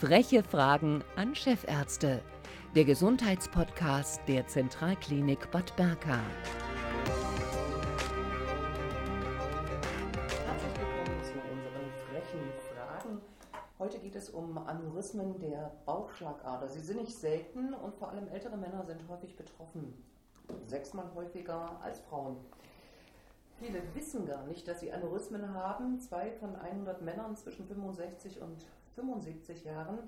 Freche Fragen an Chefärzte. Der Gesundheitspodcast der Zentralklinik Bad Berka. Herzlich willkommen zu unseren frechen Fragen. Heute geht es um Aneurysmen der Bauchschlagader. Sie sind nicht selten und vor allem ältere Männer sind häufig betroffen. Sechsmal häufiger als Frauen. Viele wissen gar nicht, dass sie Aneurysmen haben. Zwei von 100 Männern zwischen 65 und 75 Jahren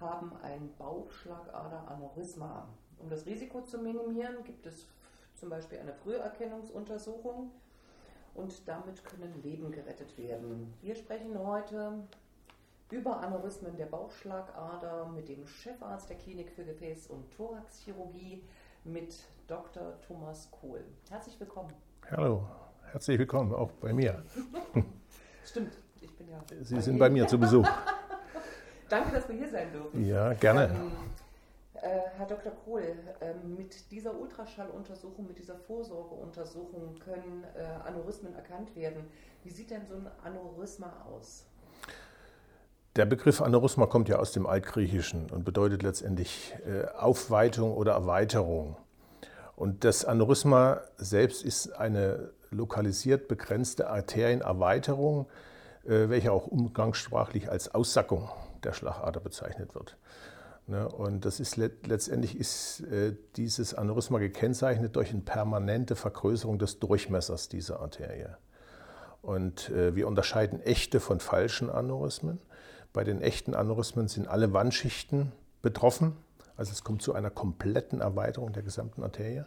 haben ein Bauchschlagader-Aneurysma. Um das Risiko zu minimieren, gibt es zum Beispiel eine Früherkennungsuntersuchung und damit können Leben gerettet werden. Wir sprechen heute über Aneurysmen der Bauchschlagader mit dem Chefarzt der Klinik für Gefäß- und Thoraxchirurgie, mit Dr. Thomas Kohl. Herzlich willkommen. Hallo, herzlich willkommen auch bei mir. Stimmt, ich bin ja. Sie sind bei mir zu Besuch. Danke, dass wir hier sein dürfen. Ja, gerne. Ähm, äh, Herr Dr. Kohl, ähm, mit dieser Ultraschalluntersuchung, mit dieser Vorsorgeuntersuchung können äh, Aneurysmen erkannt werden. Wie sieht denn so ein Aneurysma aus? Der Begriff Aneurysma kommt ja aus dem Altgriechischen und bedeutet letztendlich äh, Aufweitung oder Erweiterung. Und das Aneurysma selbst ist eine lokalisiert begrenzte Arterienerweiterung, äh, welche auch umgangssprachlich als Aussackung der Schlagader bezeichnet wird. Ne, und das ist letztendlich ist äh, dieses Aneurysma gekennzeichnet durch eine permanente Vergrößerung des Durchmessers dieser Arterie. Und wir unterscheiden echte von falschen Aneurysmen. Bei den echten Aneurysmen sind alle Wandschichten betroffen. Also es kommt zu einer kompletten Erweiterung der gesamten Arterie.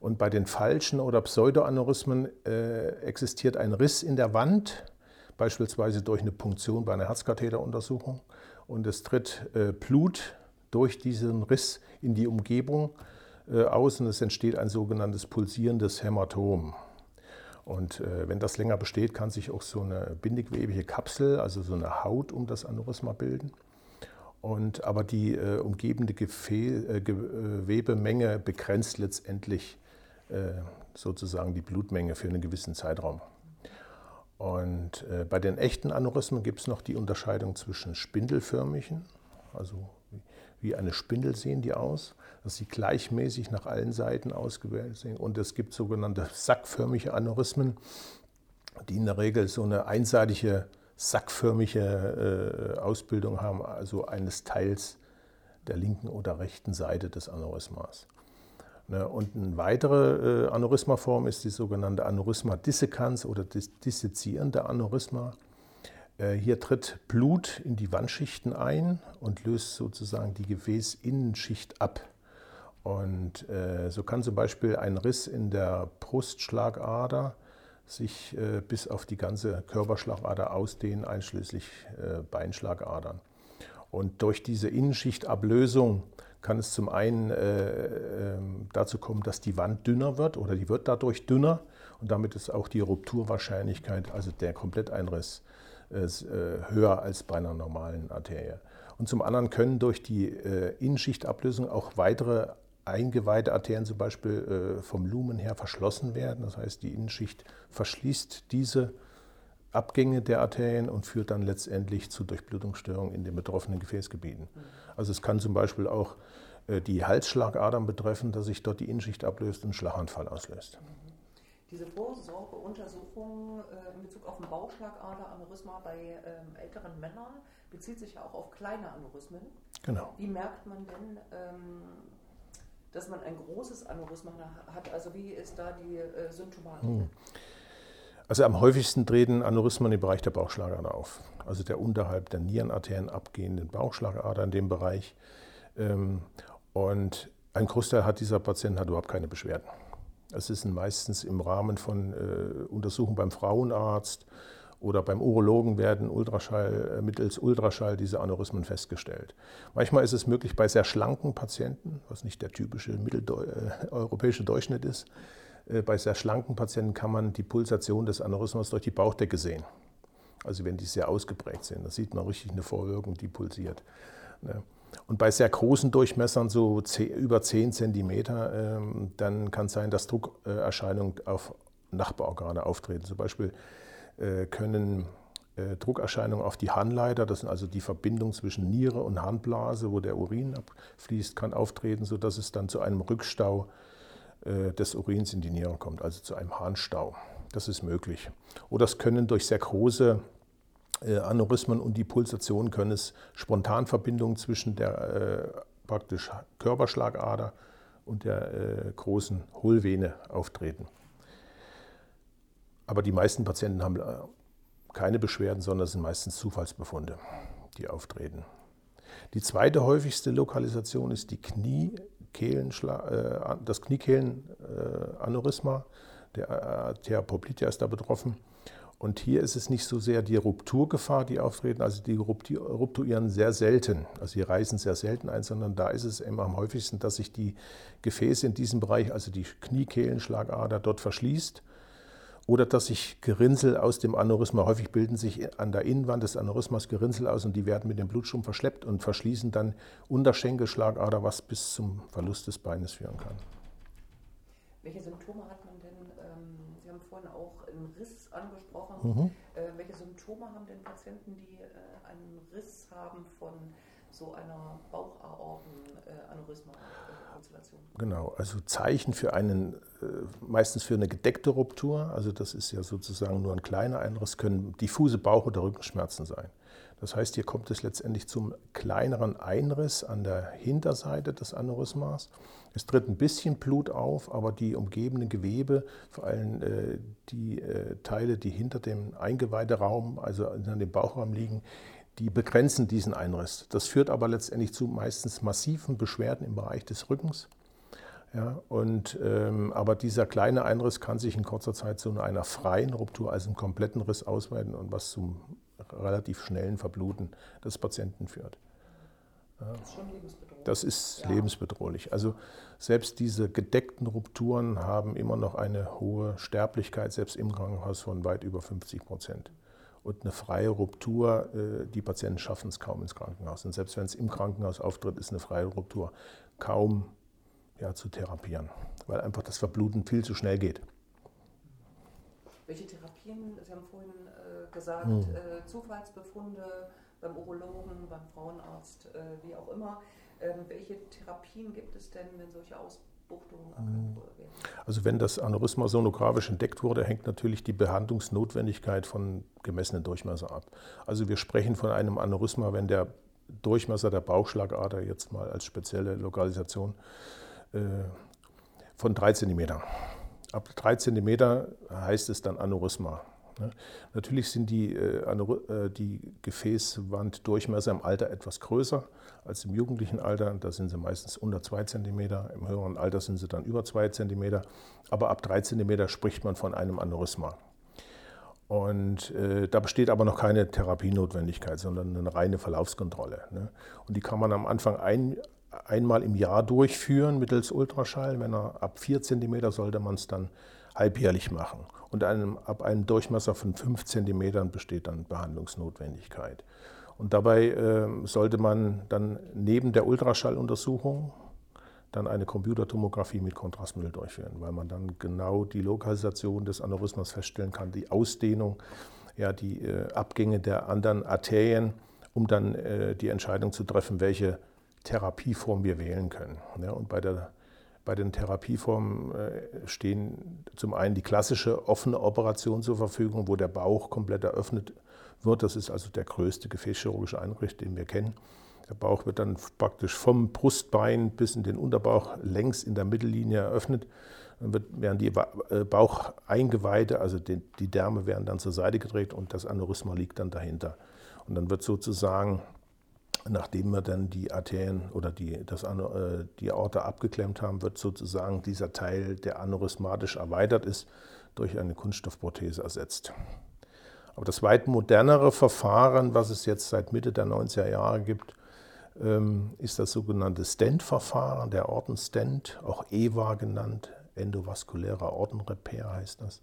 Und bei den falschen oder Pseudoaneurysmen äh, existiert ein Riss in der Wand, beispielsweise durch eine Punktion bei einer Herzkatheteruntersuchung. Und es tritt äh, Blut durch diesen Riss in die Umgebung äh, aus und es entsteht ein sogenanntes pulsierendes Hämatom. Und äh, wenn das länger besteht, kann sich auch so eine bindegewebige Kapsel, also so eine Haut um das Aneurysma bilden. Und, aber die äh, umgebende Gefäß, äh, Gewebemenge begrenzt letztendlich äh, sozusagen die Blutmenge für einen gewissen Zeitraum. Und äh, bei den echten Aneurysmen gibt es noch die Unterscheidung zwischen spindelförmigen, also wie eine Spindel sehen die aus, dass sie gleichmäßig nach allen Seiten ausgewählt sind. Und es gibt sogenannte sackförmige Aneurysmen, die in der Regel so eine einseitige sackförmige äh, Ausbildung haben, also eines Teils der linken oder rechten Seite des Aneurysmas. Ne, und eine weitere äh, Aneurysmaform ist die sogenannte Aneurysma dissecans oder dissezierende Aneurysma. Äh, hier tritt Blut in die Wandschichten ein und löst sozusagen die Gefäßinnenschicht ab. Und äh, so kann zum Beispiel ein Riss in der Brustschlagader sich bis auf die ganze Körperschlagader ausdehnen, einschließlich Beinschlagadern. Und durch diese Innenschichtablösung kann es zum einen äh, ähm, dazu kommen, dass die Wand dünner wird oder die wird dadurch dünner und damit ist auch die Rupturwahrscheinlichkeit, also der Kompletteinriss, ist äh, höher als bei einer normalen Arterie. Und zum anderen können durch die äh, Innenschichtablösung auch weitere eingeweihte Arterien zum Beispiel äh, vom Lumen her verschlossen werden. Das heißt, die Innenschicht verschließt diese Abgänge der Arterien und führt dann letztendlich zu Durchblutungsstörungen in den betroffenen Gefäßgebieten. Also es kann zum Beispiel auch die Halsschlagadern betreffen, dass sich dort die Innenschicht ablöst und Schlaganfall auslöst. Diese Vorsorgeuntersuchung äh, in Bezug auf ein Bauchschlagader-Aneurysma bei ähm, älteren Männern bezieht sich ja auch auf kleine Aneurysmen. Genau. Wie merkt man denn, ähm, dass man ein großes Aneurysma hat? Also wie ist da die äh, Symptomatik? Hm. Also am häufigsten treten Aneurysmen im Bereich der Bauchschlagader auf. Also der unterhalb der Nierenarterien abgehenden Bauchschlagader in dem Bereich. Ähm, und ein Großteil hat dieser Patient hat überhaupt keine Beschwerden. Es ist meistens im Rahmen von äh, Untersuchungen beim Frauenarzt oder beim Urologen werden Ultraschall, äh, mittels Ultraschall diese Aneurysmen festgestellt. Manchmal ist es möglich bei sehr schlanken Patienten, was nicht der typische mitteleuropäische äh, Durchschnitt ist, bei sehr schlanken Patienten kann man die Pulsation des Aneurysmas durch die Bauchdecke sehen. Also wenn die sehr ausgeprägt sind, da sieht man richtig eine Vorwirkung, die pulsiert. Ne? Und bei sehr großen Durchmessern, so über 10 cm, ähm, dann kann es sein, dass Druckerscheinungen auf Nachbarorgane auftreten. Zum Beispiel äh, können äh, Druckerscheinungen auf die Harnleiter, das sind also die Verbindung zwischen Niere und Harnblase, wo der Urin abfließt, kann auftreten, sodass es dann zu einem Rückstau äh, des Urins in die Niere kommt, also zu einem Harnstau. Das ist möglich. Oder es können durch sehr große äh, Aneurysmen und die Pulsation können es Spontanverbindungen zwischen der äh, praktisch Körperschlagader und der äh, großen Hohlvene auftreten. Aber die meisten Patienten haben äh, keine Beschwerden, sondern es sind meistens Zufallsbefunde, die auftreten. Die zweite häufigste Lokalisation ist die Knie äh, das Kniekehlenaneurysma. Der Arteria poplitea ist da betroffen. Und hier ist es nicht so sehr die Rupturgefahr, die auftreten, also die rupturieren sehr selten, also sie reißen sehr selten ein, sondern da ist es immer am häufigsten, dass sich die Gefäße in diesem Bereich, also die Kniekehlenschlagader, dort verschließt oder dass sich Gerinnsel aus dem Aneurysma, häufig bilden sich an der Innenwand des Aneurysmas Gerinnsel aus und die werden mit dem Blutstrom verschleppt und verschließen dann Unterschenkelschlagader, was bis zum Verlust des Beines führen kann. Welche Symptome hat man denn? Ähm, Sie haben vorhin auch einen Riss angesprochen. Mhm. Äh, welche Symptome haben denn Patienten, die äh, einen Riss haben von so einer Bauchaortenaneurysma-Konstellation? Genau, also Zeichen für einen, äh, meistens für eine gedeckte Ruptur, also das ist ja sozusagen nur ein kleiner Einriss, können diffuse Bauch- oder Rückenschmerzen sein. Das heißt, hier kommt es letztendlich zum kleineren Einriss an der Hinterseite des Aneurysmas. Es tritt ein bisschen Blut auf, aber die umgebenden Gewebe, vor allem äh, die äh, Teile, die hinter dem Eingeweideraum, also in dem Bauchraum liegen, die begrenzen diesen Einriss. Das führt aber letztendlich zu meistens massiven Beschwerden im Bereich des Rückens. Ja, und, ähm, aber dieser kleine Einriss kann sich in kurzer Zeit zu einer freien Ruptur, also einem kompletten Riss ausweiten und was zum relativ schnellen Verbluten des Patienten führt. Das ist schon lebensbedrohlich. Das ist ja. lebensbedrohlich. Also selbst diese gedeckten Rupturen haben immer noch eine hohe Sterblichkeit, selbst im Krankenhaus von weit über 50 Prozent. Und eine freie Ruptur, äh, die Patienten schaffen es kaum ins Krankenhaus. Und selbst wenn es im Krankenhaus auftritt, ist eine freie Ruptur kaum ja, zu therapieren, weil einfach das Verbluten viel zu schnell geht. Welche Therapien, Sie haben vorhin äh, gesagt, hm. äh, Zufallsbefunde beim Urologen, beim Frauenarzt, äh, wie auch immer. Ähm, welche Therapien gibt es denn, wenn solche werden? Also wenn das Aneurysma sonografisch entdeckt wurde, hängt natürlich die Behandlungsnotwendigkeit von gemessenen Durchmesser ab. Also wir sprechen von einem Aneurysma, wenn der Durchmesser der Bauchschlagader jetzt mal als spezielle Lokalisation äh, von 3 cm Ab 3 cm heißt es dann Aneurysma. Ne? Natürlich sind die, äh, äh, die Gefäßwanddurchmesser im Alter etwas größer als im jugendlichen Alter. Da sind sie meistens unter 2 cm. Im höheren Alter sind sie dann über 2 cm. Aber ab 3 cm spricht man von einem Aneurysma. Und äh, da besteht aber noch keine Therapienotwendigkeit, sondern eine reine Verlaufskontrolle. Ne? Und die kann man am Anfang ein, einmal im Jahr durchführen mittels Ultraschall. Wenn er ab 4 cm sollte man es dann halbjährlich machen. Und einem, ab einem Durchmesser von 5 cm besteht dann Behandlungsnotwendigkeit. Und dabei äh, sollte man dann neben der Ultraschalluntersuchung dann eine Computertomographie mit Kontrastmittel durchführen, weil man dann genau die Lokalisation des Aneurysmas feststellen kann, die Ausdehnung, ja, die äh, Abgänge der anderen Arterien, um dann äh, die Entscheidung zu treffen, welche Therapieform wir wählen können. Ja, und bei, der, bei den Therapieformen äh, stehen zum einen die klassische offene Operation zur Verfügung, wo der Bauch komplett eröffnet wird. Das ist also der größte gefäßchirurgische Eingriff, den wir kennen. Der Bauch wird dann praktisch vom Brustbein bis in den Unterbauch längs in der Mittellinie eröffnet. Dann werden die äh, Baucheingeweide, also die, die Därme werden dann zur Seite gedreht und das Aneurysma liegt dann dahinter. Und dann wird sozusagen nachdem wir dann die Arterien oder die, das, äh, die Aorta abgeklemmt haben, wird sozusagen dieser Teil, der aneurysmatisch erweitert ist, durch eine Kunststoffprothese ersetzt. Aber das weit modernere Verfahren, was es jetzt seit Mitte der 90er Jahre gibt, ähm, ist das sogenannte Stent-Verfahren, der Aortenstent, auch EVA genannt, endovaskulärer Aortenrepair heißt das.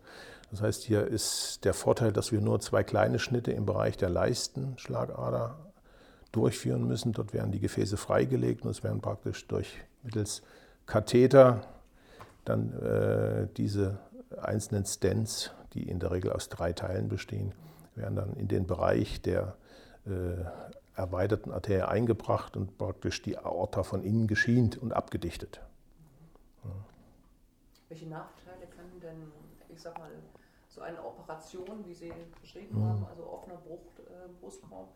Das heißt, hier ist der Vorteil, dass wir nur zwei kleine Schnitte im Bereich der Leistenschlagader durchführen müssen. Dort werden die Gefäße freigelegt und es werden praktisch durch mittels Katheter dann äh, diese einzelnen Stents, die in der Regel aus drei Teilen bestehen, werden dann in den Bereich der äh, erweiterten Arterie eingebracht und praktisch die Aorta von innen geschient und abgedichtet. Ja. Welche Nachteile kann denn, ich sag mal, so eine Operation, wie Sie beschrieben mhm. haben, also offener Bruch, äh, Brustkorb,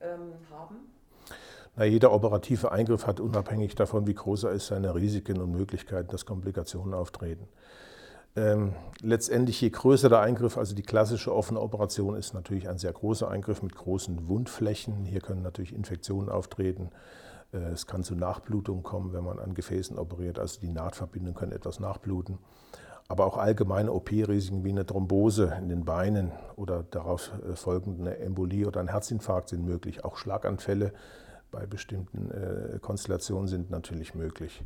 ähm, haben? Na, jeder operative Eingriff hat unabhängig davon, wie groß er ist, seine Risiken und Möglichkeiten, dass Komplikationen auftreten. Ähm, letztendlich, je größer der Eingriff, also die klassische offene Operation, ist natürlich ein sehr großer Eingriff mit großen Wundflächen. Hier können natürlich Infektionen auftreten. Äh, es kann zu Nachblutungen kommen, wenn man an Gefäßen operiert. Also die Nahtverbindungen können etwas nachbluten. Aber auch allgemeine OP-Risiken wie eine Thrombose in den Beinen oder darauf äh, folgende Embolie oder ein Herzinfarkt sind möglich. Auch Schlaganfälle bei bestimmten äh, Konstellationen sind natürlich möglich.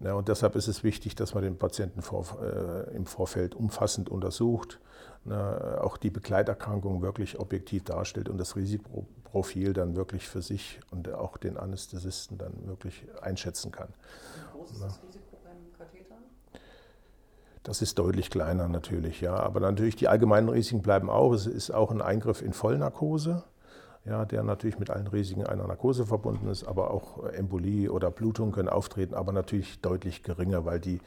Ja, und deshalb ist es wichtig, dass man den Patienten vor, äh, im Vorfeld umfassend untersucht, na, auch die Begleiterkrankung wirklich objektiv darstellt und das Risikoprofil dann wirklich für sich und auch den Anästhesisten dann wirklich einschätzen kann. Wie groß ist das Risiko beim Katheter? Das ist deutlich kleiner natürlich, ja. Aber natürlich die allgemeinen Risiken bleiben auch. Es ist auch ein Eingriff in Vollnarkose ja, der natürlich mit allen Risiken einer Narkose verbunden ist, aber auch Embolie oder Blutung können auftreten, aber natürlich deutlich geringer, weil die,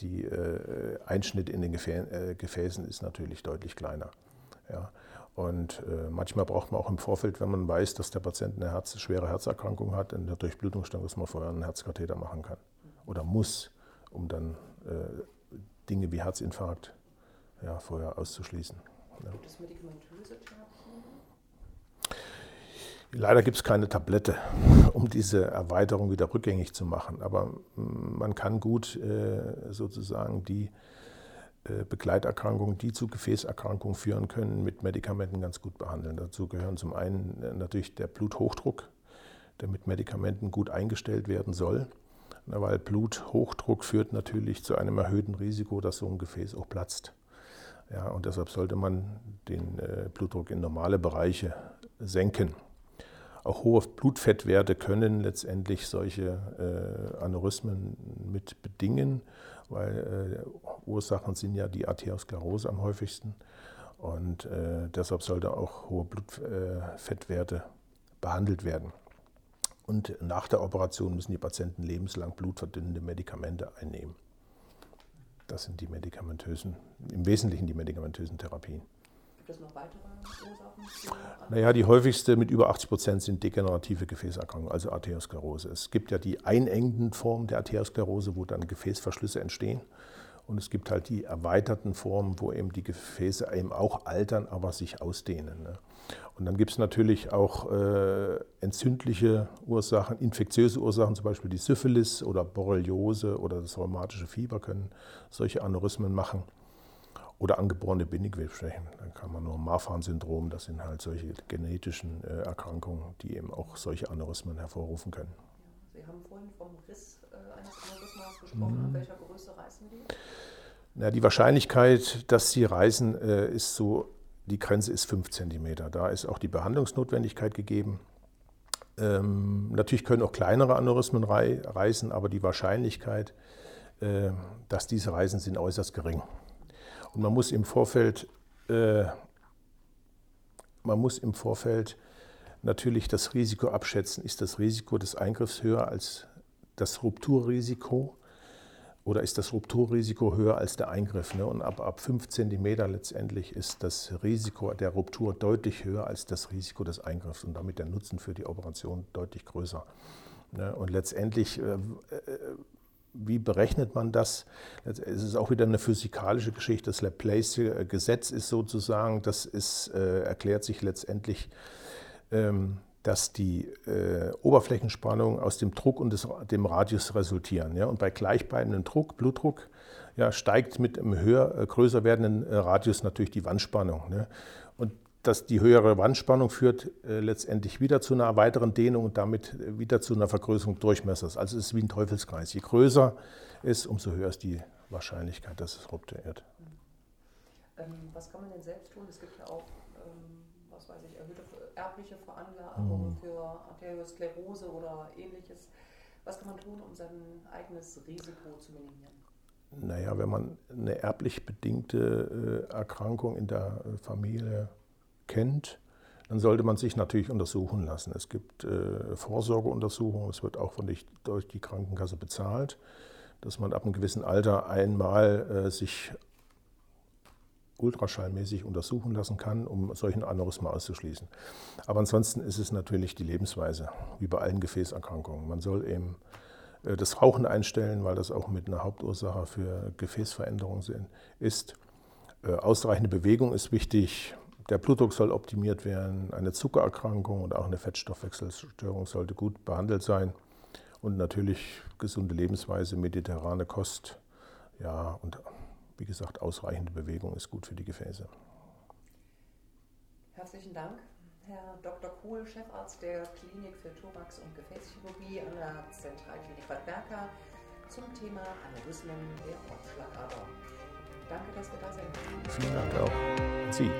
die äh, Einschnitt in den Gefä äh, Gefäßen ist natürlich deutlich kleiner. Ja. Und äh, manchmal braucht man auch im Vorfeld, wenn man weiß, dass der Patient eine Herz, schwere Herzerkrankung hat, in der Durchblutungsstörung, dass man vorher einen Herzkatheter machen kann oder muss, um dann äh, Dinge wie Herzinfarkt ja, vorher auszuschließen. Ja. Gibt es medikamentöse Therapien? Leider gibt es keine Tablette, um diese Erweiterung wieder rückgängig zu machen. Aber man kann gut äh, sozusagen die äh, Begleiterkrankungen, die zu Gefäßerkrankungen führen können, mit Medikamenten ganz gut behandeln. Dazu gehören zum einen äh, natürlich der Bluthochdruck, der mit Medikamenten gut eingestellt werden soll. Weil Bluthochdruck führt natürlich zu einem erhöhten Risiko, dass so ein Gefäß auch platzt. Ja, und deshalb sollte man den Blutdruck in normale Bereiche senken. Auch hohe Blutfettwerte können letztendlich solche äh, Aneurysmen mit bedingen, weil äh, Ursachen sind ja die Arteriosklerose am häufigsten. Und äh, deshalb sollte auch hohe Blutfettwerte äh, behandelt werden. Und nach der Operation müssen die Patienten lebenslang blutverdünnende Medikamente einnehmen. Das sind die medikamentösen, im Wesentlichen die medikamentösen Therapien. Gibt es noch weitere Ursachen? Naja, die häufigste mit über 80 Prozent sind degenerative Gefäßerkrankungen, also Arteriosklerose. Es gibt ja die einengenden Formen der Arteriosklerose, wo dann Gefäßverschlüsse entstehen. Und es gibt halt die erweiterten Formen, wo eben die Gefäße eben auch altern, aber sich ausdehnen. Ne? Und dann gibt es natürlich auch äh, entzündliche Ursachen, infektiöse Ursachen, zum Beispiel die Syphilis oder Borreliose oder das rheumatische Fieber können solche Aneurysmen machen oder angeborene Bindegewebsschwächen. Dann kann man nur Marfan-Syndrom, das sind halt solche genetischen äh, Erkrankungen, die eben auch solche Aneurysmen hervorrufen können. Sie haben vorhin vom Riss äh, eines Aneurysmas gesprochen. Mhm. An welcher? Na, die Wahrscheinlichkeit, dass sie reißen, äh, ist so, die Grenze ist 5 cm. Da ist auch die Behandlungsnotwendigkeit gegeben. Ähm, natürlich können auch kleinere Aneurysmen rei reißen, aber die Wahrscheinlichkeit, äh, dass diese reißen, sind äußerst gering. Und man muss im Vorfeld, äh, man muss im Vorfeld natürlich das Risiko abschätzen. Ist das Risiko des Eingriffs höher als das Rupturrisiko? Oder ist das Rupturrisiko höher als der Eingriff? Ne? Und ab, ab 5 cm letztendlich ist das Risiko der Ruptur deutlich höher als das Risiko des Eingriffs und damit der Nutzen für die Operation deutlich größer. Ne? Und letztendlich äh, äh wie berechnet man das? Es ist auch wieder eine physikalische Geschichte. Das Laplace-Gesetz ist sozusagen, das ist, äh, erklärt sich letztendlich, ähm, dass die äh, Oberflächenspannungen aus dem Druck und des, dem Radius resultieren. Ja? Und bei gleichbleibendem Druck, Blutdruck, ja, steigt mit einem höher, äh, größer werdenden äh, Radius natürlich die Wandspannung. Ne? Und dass die höhere Wandspannung führt äh, letztendlich wieder zu einer weiteren Dehnung und damit wieder zu einer Vergrößerung Durchmessers. Also es ist wie ein Teufelskreis. Je größer ist, umso höher ist die Wahrscheinlichkeit, dass es rupturiert. Ähm, was kann man denn selbst tun? Es gibt ja auch, ähm, was weiß ich, erhöhte erbliche Veranlagung mhm. für Arteriosklerose oder ähnliches. Was kann man tun, um sein eigenes Risiko zu minimieren? Naja, wenn man eine erblich bedingte äh, Erkrankung in der äh, Familie kennt, dann sollte man sich natürlich untersuchen lassen. Es gibt äh, Vorsorgeuntersuchungen, es wird auch von durch die Krankenkasse bezahlt, dass man ab einem gewissen Alter einmal äh, sich ultraschallmäßig untersuchen lassen kann, um solchen Aneurysma auszuschließen. Aber ansonsten ist es natürlich die Lebensweise, wie bei allen Gefäßerkrankungen. Man soll eben äh, das Rauchen einstellen, weil das auch mit einer Hauptursache für Gefäßveränderungen ist. Äh, ausreichende Bewegung ist wichtig. Der Blutdruck soll optimiert werden. Eine Zuckererkrankung und auch eine Fettstoffwechselstörung sollte gut behandelt sein. Und natürlich gesunde Lebensweise, mediterrane Kost. Ja, und wie gesagt, ausreichende Bewegung ist gut für die Gefäße. Herzlichen Dank, Herr Dr. Kohl, Chefarzt der Klinik für Thorax- und Gefäßchirurgie an der Zentralklinik Bad Berka zum Thema Aneurysmen der Bauchschlagader. Danke, dass wir da sind. Vielen Dank auch. Sie.